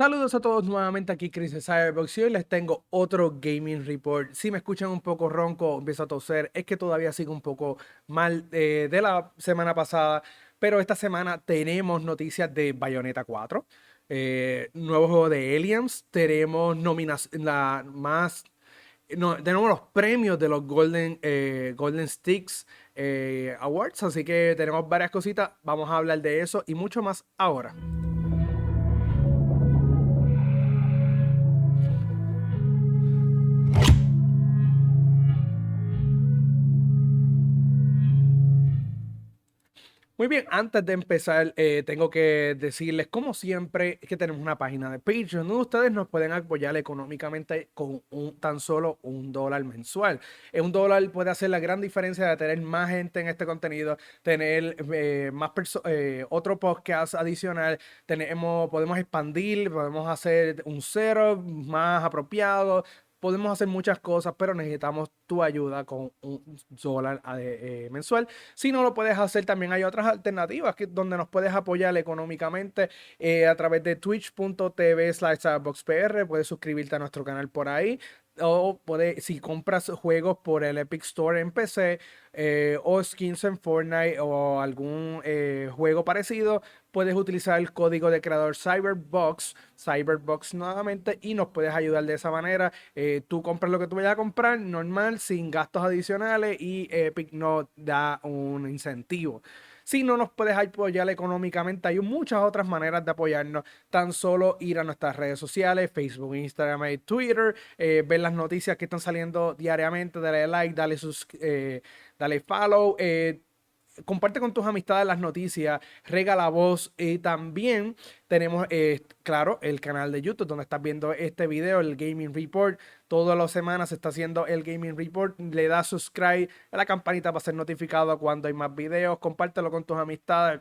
Saludos a todos nuevamente aquí Chris de Cyberbox y hoy les tengo otro gaming report. Si me escuchan un poco ronco, empiezo a toser, es que todavía sigo un poco mal eh, de la semana pasada, pero esta semana tenemos noticias de Bayonetta 4, eh, nuevo juego de Aliens, tenemos la más no, tenemos los premios de los Golden, eh, Golden Sticks Awards, así que tenemos varias cositas, vamos a hablar de eso y mucho más ahora. Muy bien, antes de empezar, eh, tengo que decirles, como siempre, que tenemos una página de Patreon donde ustedes nos pueden apoyar económicamente con un, tan solo un dólar mensual. Un dólar puede hacer la gran diferencia de tener más gente en este contenido, tener eh, más eh, otro podcast adicional, tenemos, podemos expandir, podemos hacer un cero más apropiado, podemos hacer muchas cosas, pero necesitamos tu ayuda con un dólar eh, mensual. Si no lo puedes hacer, también hay otras alternativas que, donde nos puedes apoyar económicamente eh, a través de twitch.tv slash Puedes suscribirte a nuestro canal por ahí o puede, si compras juegos por el Epic Store en PC eh, o skins en Fortnite o algún eh, juego parecido, puedes utilizar el código de creador Cyberbox, Cyberbox nuevamente, y nos puedes ayudar de esa manera. Eh, tú compras lo que tú vayas a comprar normal, sin gastos adicionales, y Epic nos da un incentivo. Si no nos puedes apoyar económicamente, hay muchas otras maneras de apoyarnos. Tan solo ir a nuestras redes sociales, Facebook, Instagram y Twitter, eh, ver las noticias que están saliendo diariamente, dale like, dale, sus, eh, dale follow. Eh, comparte con tus amistades las noticias, rega la voz y también tenemos, claro, el canal de YouTube donde estás viendo este video, el Gaming Report. Todas las semanas se está haciendo el Gaming Report. Le das subscribe a la campanita para ser notificado cuando hay más videos. Compártelo con tus amistades.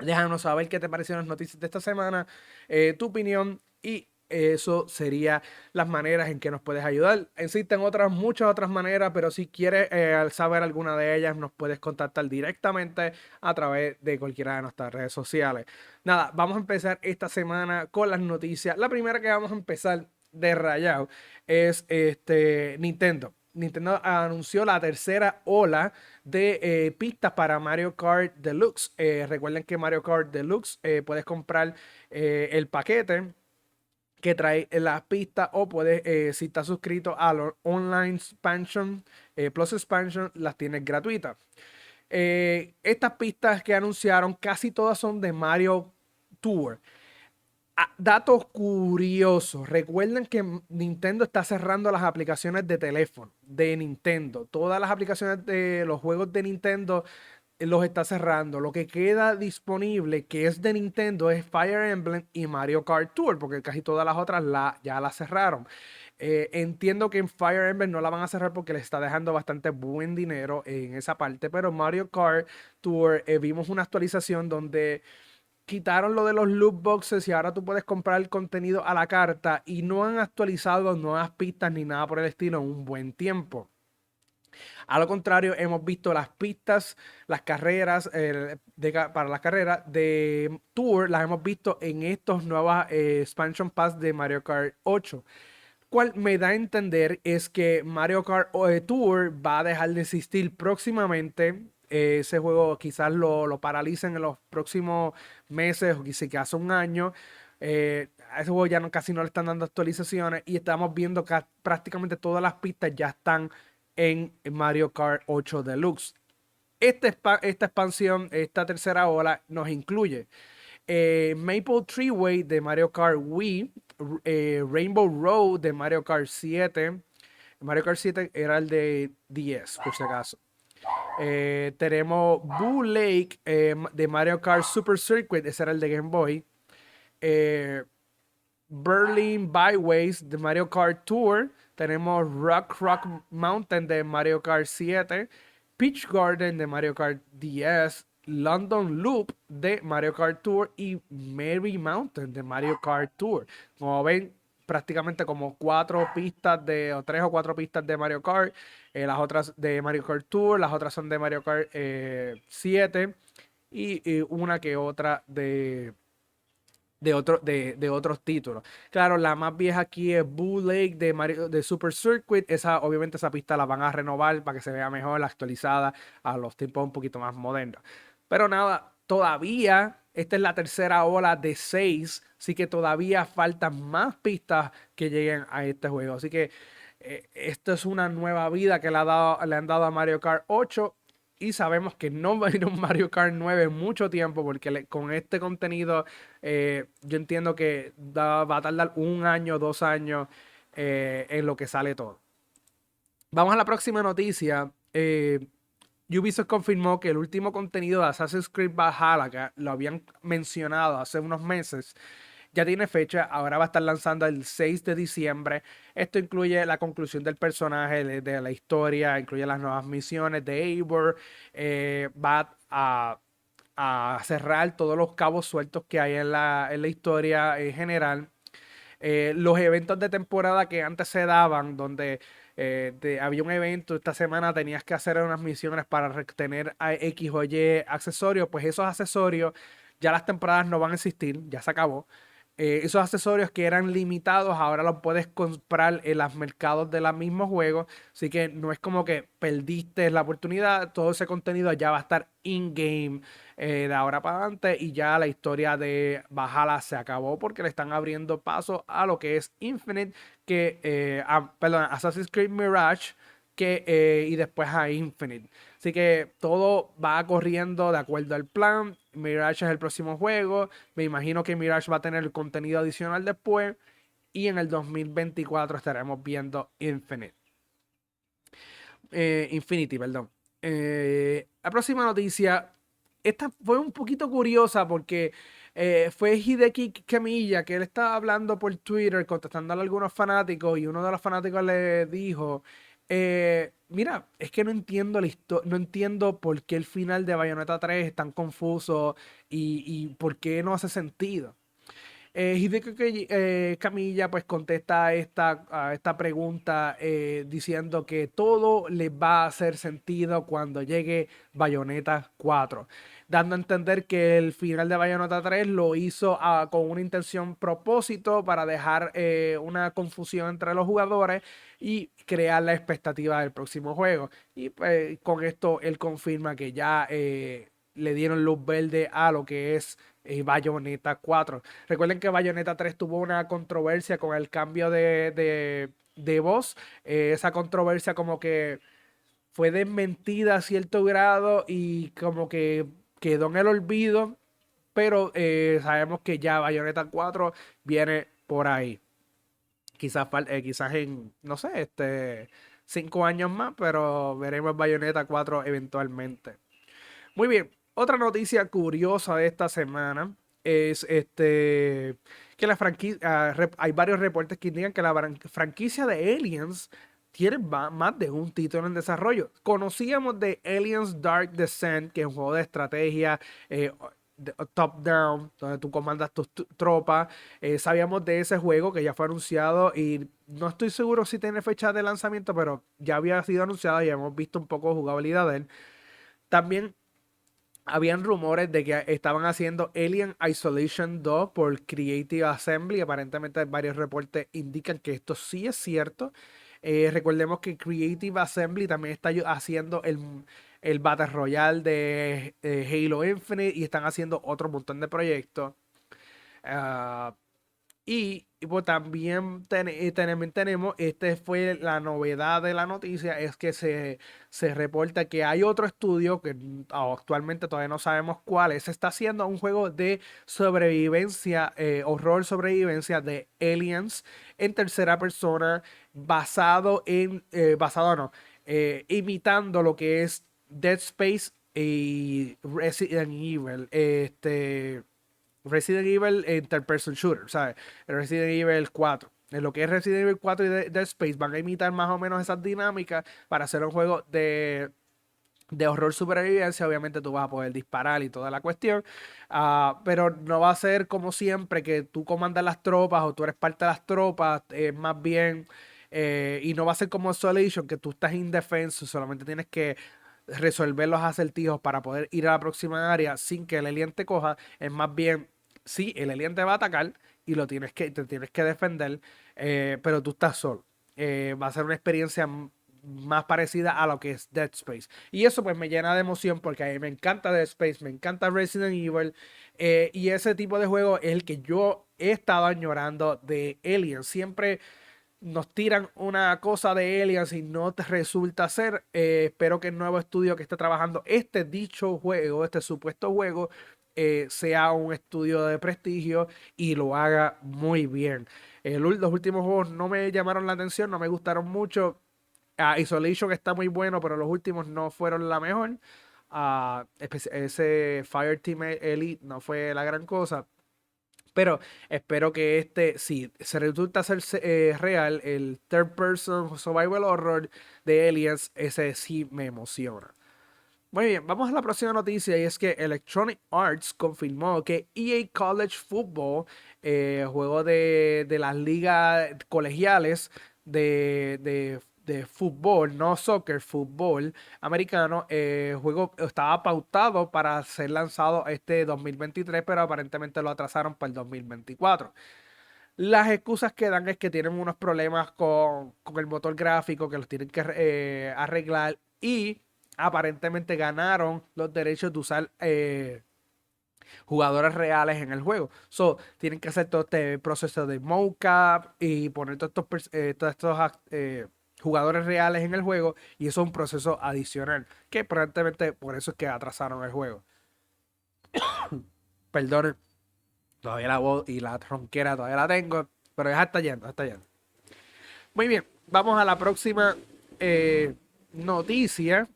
Déjanos saber qué te parecieron las noticias de esta semana, eh, tu opinión y eso sería las maneras en que nos puedes ayudar. Existen otras, muchas otras maneras, pero si quieres eh, saber alguna de ellas, nos puedes contactar directamente a través de cualquiera de nuestras redes sociales. Nada, vamos a empezar esta semana con las noticias. La primera que vamos a empezar de rayado es este Nintendo. Nintendo anunció la tercera ola de eh, pistas para Mario Kart Deluxe. Eh, recuerden que Mario Kart Deluxe puedes comprar el paquete que trae las pistas o puedes, eh, si estás suscrito a los online expansion, eh, plus expansion, las tienes gratuitas. Eh, estas pistas que anunciaron casi todas son de Mario Tour. Ah, datos curiosos. Recuerden que Nintendo está cerrando las aplicaciones de teléfono de Nintendo. Todas las aplicaciones de los juegos de Nintendo los está cerrando. Lo que queda disponible, que es de Nintendo, es Fire Emblem y Mario Kart Tour, porque casi todas las otras la, ya la cerraron. Eh, entiendo que en Fire Emblem no la van a cerrar porque le está dejando bastante buen dinero en esa parte, pero Mario Kart Tour eh, vimos una actualización donde quitaron lo de los loot boxes y ahora tú puedes comprar el contenido a la carta y no han actualizado nuevas pistas ni nada por el estilo en un buen tiempo. A lo contrario, hemos visto las pistas, las carreras, para las carreras de Tour, las hemos visto en estos nuevos eh, expansion pass de Mario Kart 8 cual me da a entender es que Mario Kart eh, Tour va a dejar de existir próximamente. Eh, ese juego quizás lo, lo, paralicen en los próximos meses o quizás un año. a ese juego ya no, casi no le están dando actualizaciones y estamos viendo que prácticamente todas las pistas ya están en Mario Kart 8 Deluxe. Esta, esta expansión, esta tercera ola, nos incluye eh, Maple Treeway de Mario Kart Wii, eh, Rainbow Road de Mario Kart 7. Mario Kart 7 era el de 10, por si acaso. Eh, tenemos Boo Lake de Mario Kart Super Circuit, ese era el de Game Boy. Berlin Byways de Mario Kart Tour. Tenemos Rock Rock Mountain de Mario Kart 7, Peach Garden de Mario Kart 10, London Loop de Mario Kart Tour y Mary Mountain de Mario Kart Tour. Como ven, prácticamente como cuatro pistas de, o tres o cuatro pistas de Mario Kart. Eh, las otras de Mario Kart Tour, las otras son de Mario Kart 7 eh, y, una que otra de de, otro, de, de, otros títulos. Claro, la más vieja aquí es Bull Lake de, Mario, de Super Circuit. Esa, obviamente, esa pista la van a renovar para que se vea mejor, actualizada a los tiempos un poquito más modernos. Pero nada, todavía esta es la tercera ola de seis, así que todavía faltan más pistas que lleguen a este juego. Así que eh, esto es una nueva vida que le, han dado a Mario Kart 8 y sabemos que no va a ir un Mario Kart 9 en mucho tiempo porque con este contenido eh, yo entiendo que va a tardar un año, dos años eh, en lo que sale todo. Vamos a la próxima noticia. Eh, Ubisoft confirmó que el último contenido de Assassin's Creed Valhalla, lo habían mencionado hace unos meses, ya tiene fecha, ahora va a estar lanzando el 6 de diciembre. Esto incluye la conclusión del personaje, de, la historia, incluye las nuevas misiones de Eivor, eh, va a, cerrar todos los cabos sueltos que hay en la, historia en general. Eh, los eventos de temporada que antes se daban, donde eh, había un evento esta semana, tenías que hacer unas misiones para retener a X o Y accesorios, pues esos accesorios ya las temporadas no van a existir, ya se acabó. Eh, esos accesorios que eran limitados ahora los puedes comprar en los mercados de los mismos juegos. Así que no es como que perdiste la oportunidad. Todo ese contenido ya va a estar in-game eh, de ahora para adelante. Y ya la historia de Bajala se acabó porque le están abriendo paso a lo que es Infinite. Que, eh, perdón, Assassin's Creed Mirage. Que, y después a Infinite. Así que todo va corriendo de acuerdo al plan. Mirage es el próximo juego. Me imagino que Mirage va a tener contenido adicional después. Y en el 2024 estaremos viendo Infinite. Eh, Infinity, perdón. Eh, la próxima noticia. Esta fue un poquito curiosa porque eh, fue Hideki Kamiya que él estaba hablando por Twitter, contestando a algunos fanáticos. Y uno de los fanáticos le dijo: mira, es que no entiendo la historia, no entiendo por qué el final de Bayonetta 3 es tan confuso y, por qué no hace sentido. Eh, Hideki eh, Camilla pues contesta a esta, esta pregunta eh, diciendo que todo le va a hacer sentido cuando llegue Bayonetta 4 dando a entender que el final de Bayonetta 3 lo hizo ah, con una intención propósito para dejar eh, una confusión entre los jugadores y crear la expectativa del próximo juego. Y pues, con esto él confirma que ya eh, le dieron luz verde a lo que es eh, Bayonetta 4. Recuerden que Bayonetta 3 tuvo una controversia con el cambio de, de voz. esa controversia como que fue desmentida a cierto grado y como que quedó en el olvido, pero eh, sabemos que ya Bayonetta 4 viene por ahí. Quizás, eh, quizás en, no sé, este, cinco años más, pero veremos Bayonetta 4 eventualmente. Muy bien, otra noticia curiosa de esta semana es este que la franquicia, ah, hay varios reportes que indican que la franquicia de Aliens tiene más de un título en desarrollo. Conocíamos de Aliens Dark Descent, que es un juego de estrategia eh, top-down, donde tú comandas tus tropas. Eh, sabíamos de ese juego que ya fue anunciado y no estoy seguro si tiene fecha de lanzamiento, pero ya había sido anunciado y hemos visto un poco de jugabilidad de él. También habían rumores de que estaban haciendo Alien Isolation 2 por Creative Assembly. Aparentemente varios reportes indican que esto sí es cierto. Eh, recordemos que Creative Assembly también está haciendo el, el Battle Royale de Halo Infinite y están haciendo otro montón de proyectos. Ah, y, pues también eh, tenemos, esta fue la novedad de la noticia, es que se, se reporta que hay otro estudio que actualmente todavía no sabemos cuál es, se está haciendo un juego de sobrevivencia, eh, horror sobrevivencia de aliens en tercera persona basado en, eh, basado no, eh, imitando lo que es Dead Space y Resident Evil, este, Resident Evil Interperson Shooter, ¿sabes? Resident Evil 4. En lo que es Resident Evil 4 y Dead Space van a imitar más o menos esas dinámicas para hacer un juego de de horror supervivencia, obviamente tú vas a poder disparar y toda la cuestión, ah, pero no va a ser como siempre que tú comandas las tropas o tú eres parte de las tropas, es más bien, eh, y no va a ser como Isolation, que tú estás indefenso, solamente tienes que resolver los acertijos para poder ir a la próxima área sin que el alien te coja, es más bien sí, el alien te va a atacar y lo tienes que, te tienes que defender, eh, pero tú estás solo. Eh, va a ser una experiencia más parecida a lo que es Dead Space. Y eso pues me llena de emoción porque a mí me encanta Dead Space, me encanta Resident Evil. Eh, y ese tipo de juego es el que yo he estado añorando de Alien. Siempre nos tiran una cosa de Aliens y no te resulta ser. Espero que el nuevo estudio que esté trabajando este dicho juego, este supuesto juego, eh, sea un estudio de prestigio y lo haga muy bien. los últimos juegos no me llamaron la atención, no me gustaron mucho. Uh, Isolation está muy bueno, pero los últimos no fueron la mejor. Uh, ese Fireteam Elite no fue la gran cosa. Pero espero que este, si se resulta ser eh, real, el third person survival horror de Aliens, ese sí me emociona. Muy bien, vamos a la próxima noticia y es que Electronic Arts confirmó que EA College Football, eh, juego de, de, las ligas colegiales de, de de fútbol, no soccer, fútbol americano, eh, juego estaba pautado para ser lanzado este 2023, pero aparentemente lo atrasaron para el 2024. Las excusas que dan es que tienen unos problemas con, el motor gráfico, que los tienen que eh, arreglar y aparentemente ganaron los derechos de usar eh, jugadores reales en el juego. So, tienen que hacer todo este proceso de mocap y poner todos estos, todos estos jugadores reales en el juego y eso es un proceso adicional que probablemente por eso es que atrasaron el juego. Perdón, todavía la voz y la ronquera todavía la tengo, pero ya está yendo, está yendo. Muy bien, vamos a la próxima eh, noticia.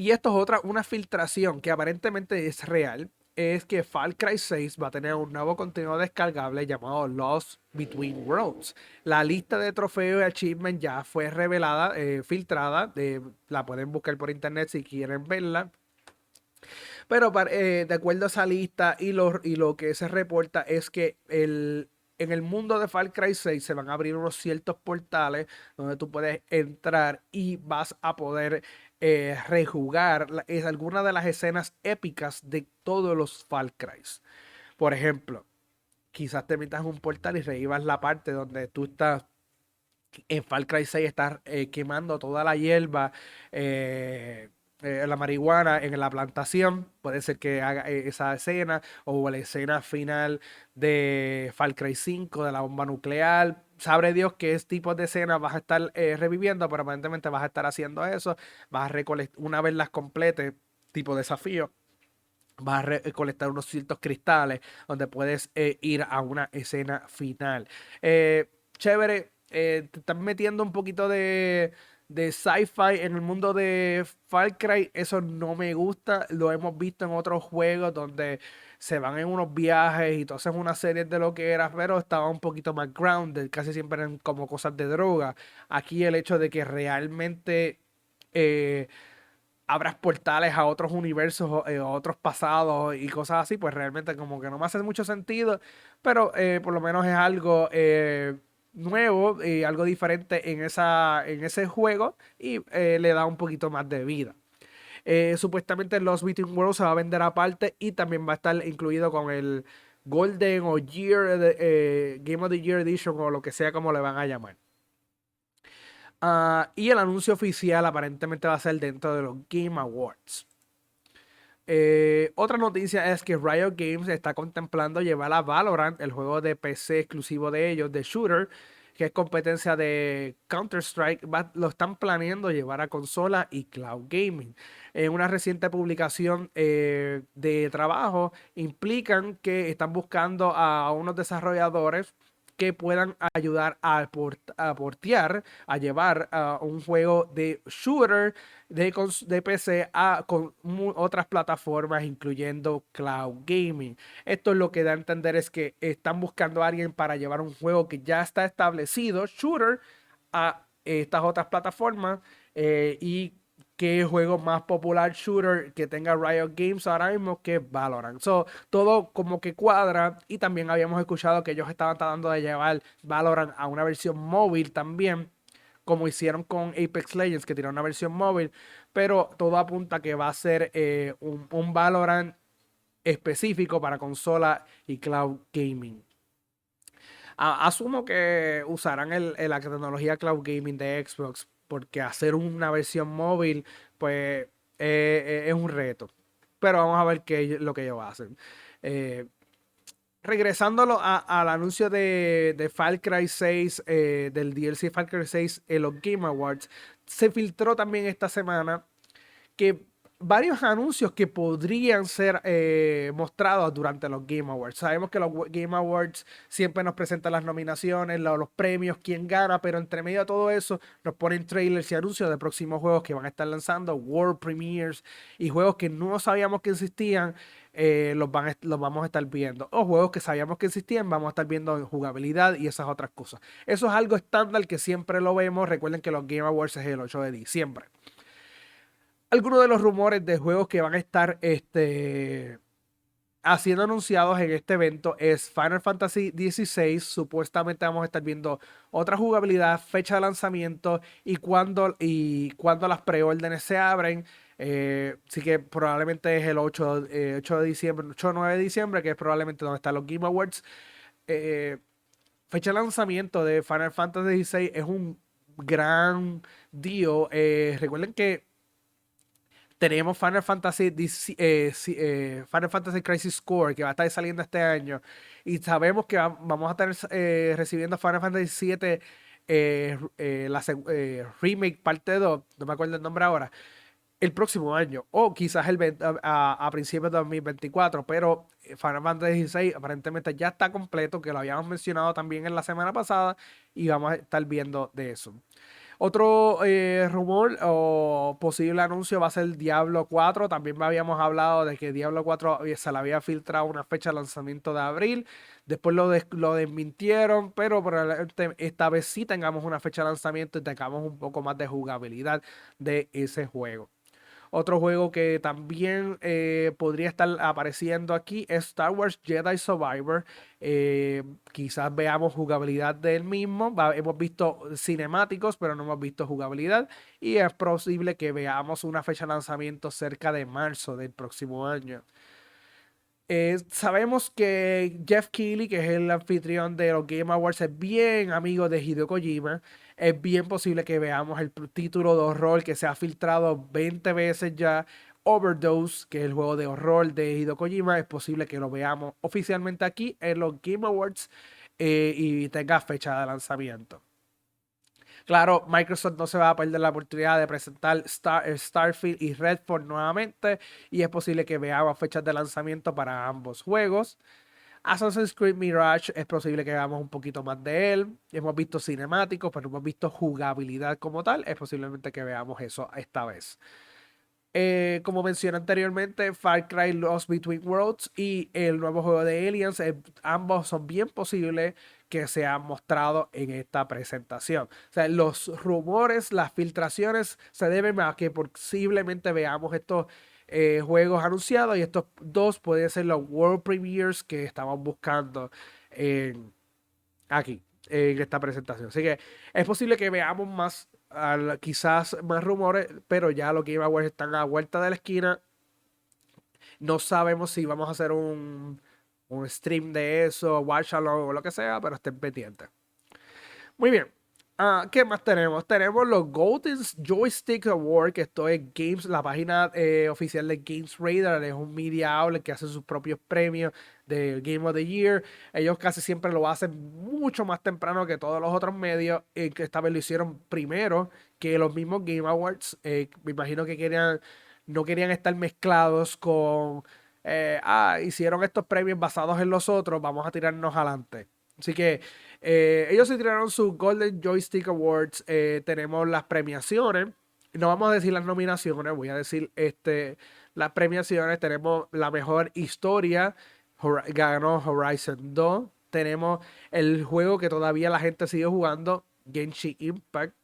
Y esto es otra, una filtración que aparentemente es real es que Far Cry 6 va a tener un nuevo contenido descargable llamado Lost Between Worlds. La lista de trofeos y achievements ya fue revelada, eh, filtrada. la pueden buscar por internet si quieren verla. Pero eh, de acuerdo a esa lista y lo, y lo que se reporta es que el, en el mundo de Far Cry 6 se van a abrir unos ciertos portales donde tú puedes entrar y vas a poder eh, rejugar es alguna de las escenas épicas de todos los Far Cry. Por ejemplo, quizás te metas un portal y revivas la parte donde tú estás en Far Cry 6 estás eh, quemando toda la hierba, eh, la marihuana en la plantación. Puede ser que haga esa escena o la escena final de Far Cry 5 de la bomba nuclear sabe Dios qué tipo de escenas vas a estar eh, reviviendo, pero aparentemente vas a estar haciendo eso. Vas a recolectar, una vez las completes, tipo desafío, vas a recolectar unos ciertos cristales donde puedes eh, ir a una escena final. Eh, chévere, te están metiendo un poquito de de sci-fi en el mundo de Far Cry, eso no me gusta. Lo hemos visto en otros juegos donde se van en unos viajes y tú haces una serie de lo que era, pero estaba un poquito más grounded, casi siempre eran como cosas de droga. Aquí el hecho de que realmente eh, abras portales a otros universos, eh, a otros pasados y cosas así, pues realmente como que no me hace mucho sentido, pero eh, por lo menos es algo nuevo y algo diferente en, esa, en ese juego y le da un poquito más de vida. Eh, supuestamente Lost Between Worlds se va a vender aparte y también va a estar incluido con el Golden o Year, eh, Game of the Year Edition o lo que sea como le van a llamar. Ah, y el anuncio oficial aparentemente va a ser dentro de los Game Awards. Eh, otra noticia es que Riot Games está contemplando llevar a Valorant, el juego de PC exclusivo de ellos, de Shooter, que es competencia de Counter-Strike, lo están planeando llevar a consola y cloud gaming. En una reciente publicación eh, de trabajo, implican que están buscando a unos desarrolladores que puedan ayudar a, portear, a llevar un juego de shooter de, de PC a con otras plataformas, incluyendo cloud gaming. Esto es lo que da a entender es que están buscando a alguien para llevar un juego que ya está establecido, shooter, a estas otras plataformas eh, y qué juego más popular shooter que tenga Riot Games ahora mismo que Valorant. So, todo como que cuadra y también habíamos escuchado que ellos estaban tratando de llevar Valorant a una versión móvil también, como hicieron con Apex Legends que tiene una versión móvil, pero todo apunta que va a ser eh, un, Valorant específico para consola y cloud gaming. asumo que usarán la tecnología cloud gaming de Xbox porque hacer una versión móvil pues eh, eh, es un reto. Pero vamos a ver qué lo que ellos hacen. Eh, regresándolo al anuncio de, de Far Cry 6, del DLC Far Cry 6 en los Game Awards, se filtró también esta semana que varios anuncios que podrían ser eh, mostrados durante los Game Awards. Sabemos que los Game Awards siempre nos presentan las nominaciones, los, premios, quién gana, pero entre medio de todo eso nos ponen trailers y anuncios de próximos juegos que van a estar lanzando, World Premiers y juegos que no sabíamos que existían. Eh, los, van, los vamos a estar viendo. O juegos que sabíamos que existían, vamos a estar viendo en jugabilidad y esas otras cosas. Eso es algo estándar que siempre lo vemos. Recuerden que los Game Awards es el 8 de diciembre algunos de los rumores de juegos que van a estar este, haciendo anunciados en este evento es Final Fantasy XVI. Supuestamente vamos a estar viendo otra jugabilidad, fecha de lanzamiento y y cuando las preórdenes se abren. Eh, así que probablemente es el 8, 8 eh, de diciembre, 8 o 9 de diciembre, que es probablemente donde están los Game Awards. Eh, fecha de lanzamiento de Final Fantasy XVI es un gran deal. recuerden que tenemos Final Fantasy, eh, eh, Final Fantasy Crisis Score que va a estar saliendo este año. Y sabemos que vamos a estar eh, recibiendo Final Fantasy VII la remake parte 2, no me acuerdo el nombre ahora, el próximo año. O quizás el a, principios de 2024. Pero Final Fantasy XVI aparentemente ya está completo, que lo habíamos mencionado también en la semana pasada. Y vamos a estar viendo de eso. Otro eh, rumor o posible anuncio va a ser Diablo 4. También habíamos hablado de que Diablo 4 se le había filtrado una fecha de lanzamiento de abril. Después lo, lo desmintieron, pero probablemente esta vez sí tengamos una fecha de lanzamiento y tengamos un poco más de jugabilidad de ese juego. Otro juego que también eh, podría estar apareciendo aquí es Star Wars Jedi Survivor. Eh, quizás veamos jugabilidad del mismo. hemos visto cinemáticos, pero no hemos visto jugabilidad. Y es posible que veamos una fecha de lanzamiento cerca de marzo del próximo año. Eh, sabemos que Jeff Keighley, que es el anfitrión de los Game Awards, es bien amigo de Hideo Kojima es bien posible que veamos el título de horror que se ha filtrado 20 veces ya. Overdose, que es el juego de horror de Hideo Kojima, es posible que lo veamos oficialmente aquí en los Game Awards eh, y tenga fecha de lanzamiento. Claro, Microsoft no se va a perder la oportunidad de presentar Star, Starfield y Redford nuevamente y es posible que veamos fechas de lanzamiento para ambos juegos. Assassin's Creed Mirage es posible que veamos un poquito más de él. Hemos visto cinemáticos, pero no hemos visto jugabilidad como tal. Es posiblemente que veamos eso esta vez. Eh, como mencioné anteriormente, Far Cry Lost Between Worlds y el nuevo juego de Aliens, eh, ambos son bien posibles que sean mostrados en esta presentación. O sea, los rumores, las filtraciones se deben a que posiblemente veamos estos eh, juegos anunciados y estos dos pueden ser los World Premiers que estamos buscando aquí, en esta presentación. Así que es posible que veamos más, quizás más rumores, pero ya lo que iba a están a la vuelta de la esquina. No sabemos si vamos a hacer un, un stream de eso, watch along o lo que sea, pero estén pendientes. Muy bien. Ah, ¿Qué más tenemos? Tenemos los Golden Joystick Award, que esto es Games, la página eh, oficial de Games Radar, es un media outlet que hace sus propios premios de Game of the Year. Ellos casi siempre lo hacen mucho más temprano que todos los otros medios, eh, que esta vez lo hicieron primero que los mismos Game Awards. Eh, me imagino que querían, no querían estar mezclados con, ah, hicieron estos premios basados en los otros, vamos a tirarnos adelante. Así que eh, ellos se tiraron su Golden Joystick Awards. Eh, tenemos las premiaciones. No vamos a decir las nominaciones, voy a decir este, las premiaciones. Tenemos la mejor historia. Ganó Horizon 2. Tenemos el juego que todavía la gente sigue jugando, Genshin Impact.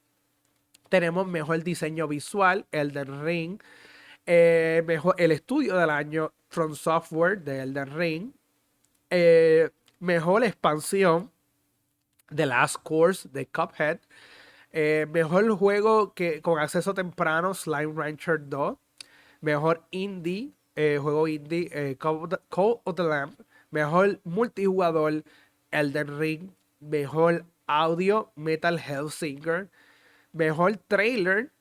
Tenemos mejor diseño visual, Elden Ring. Eh, mejor, el estudio del año, From Software de Elden Ring. mejor expansión, The Last Course de Cuphead. Eh, mejor juego que con acceso temprano, Slime Rancher 2. Mejor indie, eh, juego indie, eh, Call, of the, Lamp. Mejor multijugador, Elden Ring. Mejor audio, Metal Hellsinger. Mejor trailer,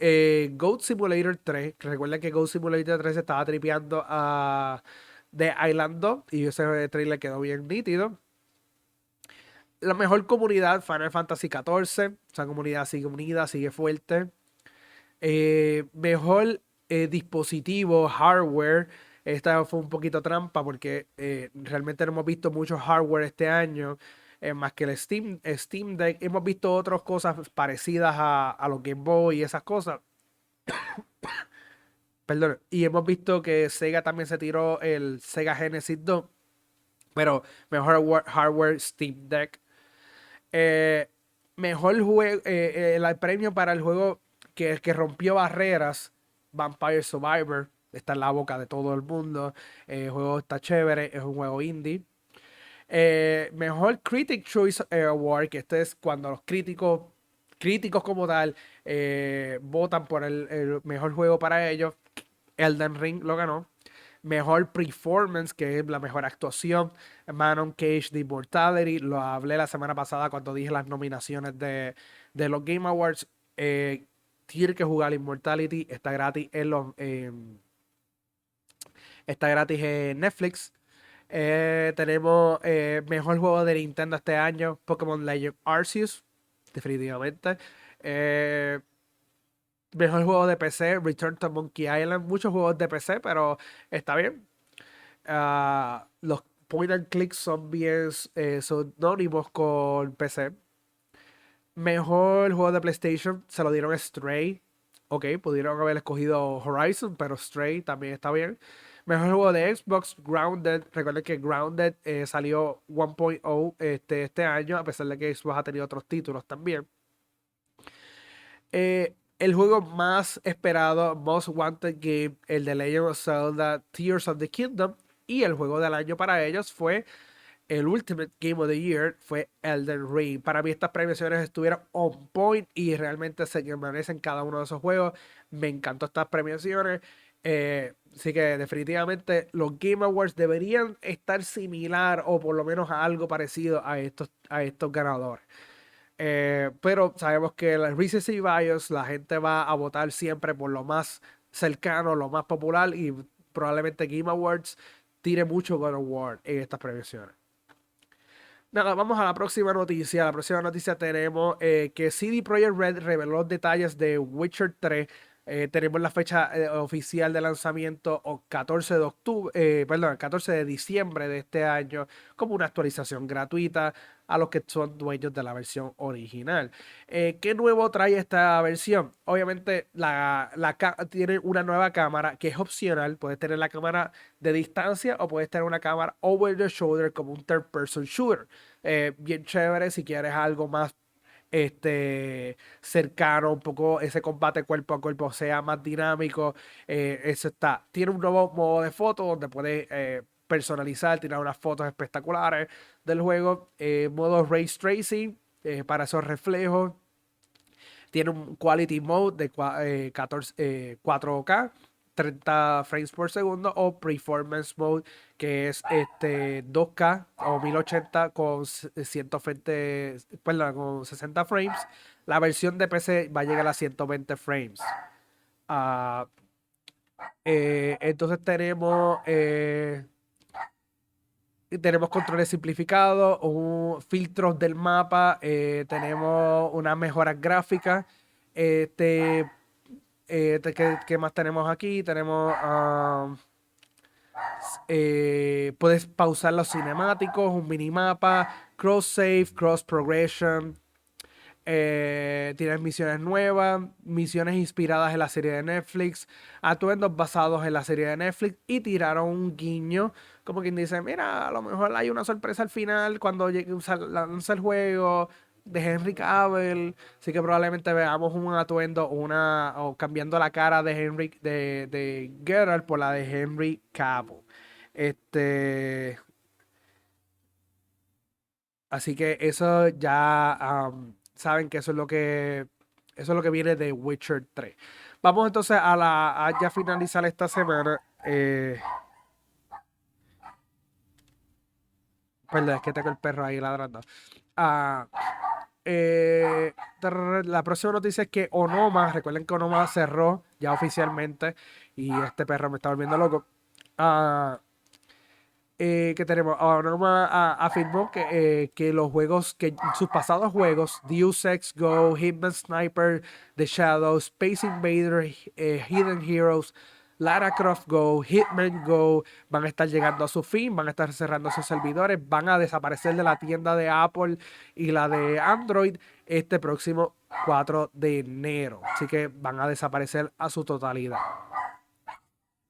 eh, Goat Simulator 3. Recuerda que Goat Simulator 3 se estaba tripeando a The Island 2 y ese trailer quedó bien nítido. La mejor comunidad, Final Fantasy XIV. Esa comunidad sigue unida, sigue fuerte. Eh, mejor eh, dispositivo, hardware. Esta fue un poquito trampa porque eh, realmente no hemos visto mucho hardware este año. más que el Steam, Steam Deck. Hemos visto otras cosas parecidas a, a los Game Boy y esas cosas. Perdón. Y hemos visto que Sega también se tiró el Sega Genesis 2. Pero mejor hardware, Steam Deck. Mejor juego, el premio para el juego que, que rompió barreras, Vampire Survivor, está en la boca de todo el mundo. Eh, el juego está chévere, es un juego indie. Eh, mejor Critic Choice Award, que este es cuando los críticos, críticos como tal, eh, votan por el, mejor juego para ellos. Elden Ring lo ganó. Mejor performance, que es la mejor actuación. Manon Cage de Immortality. Lo hablé la semana pasada cuando dije las nominaciones de, de los Game Awards tiene que jugar Immortality. Está gratis en los. está gratis en Netflix. Eh, tenemos eh, mejor juego de Nintendo este año, Pokémon Legend Arceus, definitivamente. Eh, mejor juego de PC, Return to Monkey Island. Muchos juegos de PC, pero está bien. Ah, los point and click son bien sinónimos con PC. Mejor juego de PlayStation se lo dieron Stray. Ok, pudieron haber escogido Horizon, pero Stray también está bien. Mejor juego de Xbox, Grounded. Recuerden que Grounded eh, salió 1.0 este, este año, a pesar de que Xbox ha tenido otros títulos también. Eh, el juego más esperado, Most Wanted Game, el de Legend of Zelda, Tears of the Kingdom. Y el juego del año para ellos fue el Ultimate Game of the Year fue Elden Ring. Para mí estas premiaciones estuvieron on point y realmente se merecen cada uno de esos juegos. Me encantó estas premiaciones. Eh, así que definitivamente los Game Awards deberían estar similar o por lo menos algo parecido a estos, a estos ganadores. Eh, pero sabemos que la Recency Bios, la gente va a votar siempre por lo más cercano, lo más popular y probablemente Game Awards tire mucho God Award en estas premiaciones. Nada, vamos a la próxima noticia. La próxima noticia tenemos eh, que CD Projekt Red reveló detalles de Witcher 3 eh, tenemos la fecha eh, oficial de lanzamiento o 14 de octubre, eh, perdón, 14 de diciembre de este año como una actualización gratuita a los que son dueños de la versión original. ¿Qué nuevo trae esta versión? Obviamente la, tiene una nueva cámara que es opcional. Puedes tener la cámara de distancia o puedes tener una cámara over the shoulder como un third person shooter. bien chévere si quieres algo más este, cercano, un poco ese combate cuerpo a cuerpo sea más dinámico. Eh, eso está. Tiene un nuevo modo de foto donde puedes eh, personalizar, tirar unas fotos espectaculares del juego. Eh, modo Race Tracing para esos reflejos. Tiene un Quality Mode de 14, 4K 30 frames por segundo o Performance Mode que es este 2K o 1080 con 120, perdón, con 60 frames. La versión de PC va a llegar a 120 frames. Ah, eh, entonces tenemos eh, tenemos controles simplificados, un, filtros del mapa, eh, tenemos unas mejoras gráficas. Este eh, ¿qué, más tenemos aquí? Tenemos. Um, eh, puedes pausar los cinemáticos, un minimapa, cross save, cross progression. Eh, tienes misiones nuevas, misiones inspiradas en la serie de Netflix, atuendos basados en la serie de Netflix y tiraron un guiño, como quien dice, mira, a lo mejor hay una sorpresa al final cuando lanza el juego, de Henry Cavill, así que probablemente veamos un atuendo una o cambiando la cara de Henry de, de Geralt por la de Henry Cavill. Este Así que eso ya saben que eso es lo que eso es lo que viene de Witcher 3. Vamos entonces a la a ya finalizar esta semana Eh, perdón, es que tengo el perro ahí ladrando. Ah, eh, la próxima noticia es que Onoma, recuerden que Onoma cerró ya oficialmente y este perro me está volviendo loco. Ah, eh, que tenemos Onoma afirmó que, eh, que los juegos, que sus pasados juegos, Deus Ex Go, Hitman Sniper, The Shadows, Space Invader, Hidden Heroes, Lara Croft Go, Hitman Go van a estar llegando a su fin, van a estar cerrando sus servidores, van a desaparecer de la tienda de Apple y la de Android este próximo 4 de enero. Así que van a desaparecer a su totalidad.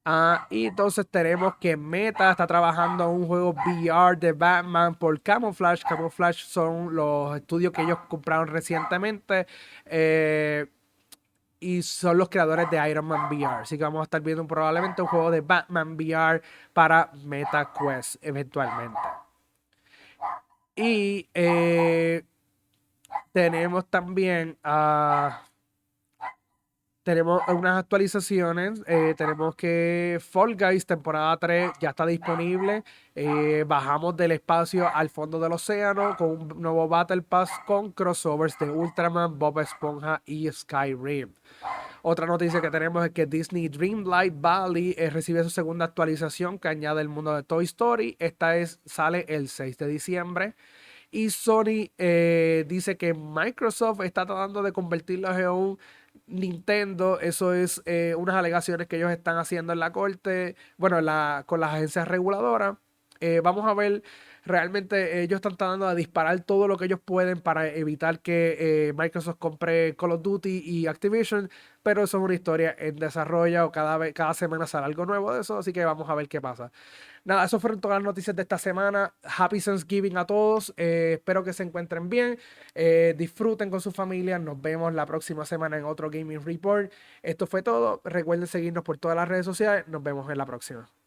Ah, y entonces tenemos que Meta está trabajando en un juego VR de Batman por Camouflage. Camouflage son los estudios que ellos compraron recientemente. Eh, y son los creadores de Iron Man VR. Así que vamos a estar viendo probablemente un juego de Batman VR para MetaQuest eventualmente. Y eh, tenemos también a tenemos unas actualizaciones. Eh, tenemos que Fall Guys temporada 3 ya está disponible. Eh, bajamos del espacio al fondo del océano con un nuevo Battle Pass con crossovers de Ultraman, Bob Esponja y Skyrim. Otra noticia que tenemos es que Disney Dreamlight Valley eh, recibe su segunda actualización que añade el mundo de Toy Story. Esta es, sale el 6 de diciembre. Y Sony dice que Microsoft está tratando de convertirlo en un Nintendo, eso es eh, unas alegaciones que ellos están haciendo en la corte, bueno, la, con las agencias reguladoras. Eh, vamos a ver, realmente ellos están tratando de disparar todo lo que ellos pueden para evitar que eh, Microsoft compre Call of Duty y Activision, pero eso es una historia en desarrollo, cada, vez, cada semana sale algo nuevo de eso, así que vamos a ver qué pasa. Nada, eso fueron todas las noticias de esta semana. Happy Thanksgiving a todos. Eh, espero que se encuentren bien. Eh, disfruten con su familia. Nos vemos la próxima semana en otro Gaming Report. Esto fue todo. Recuerden seguirnos por todas las redes sociales. Nos vemos en la próxima.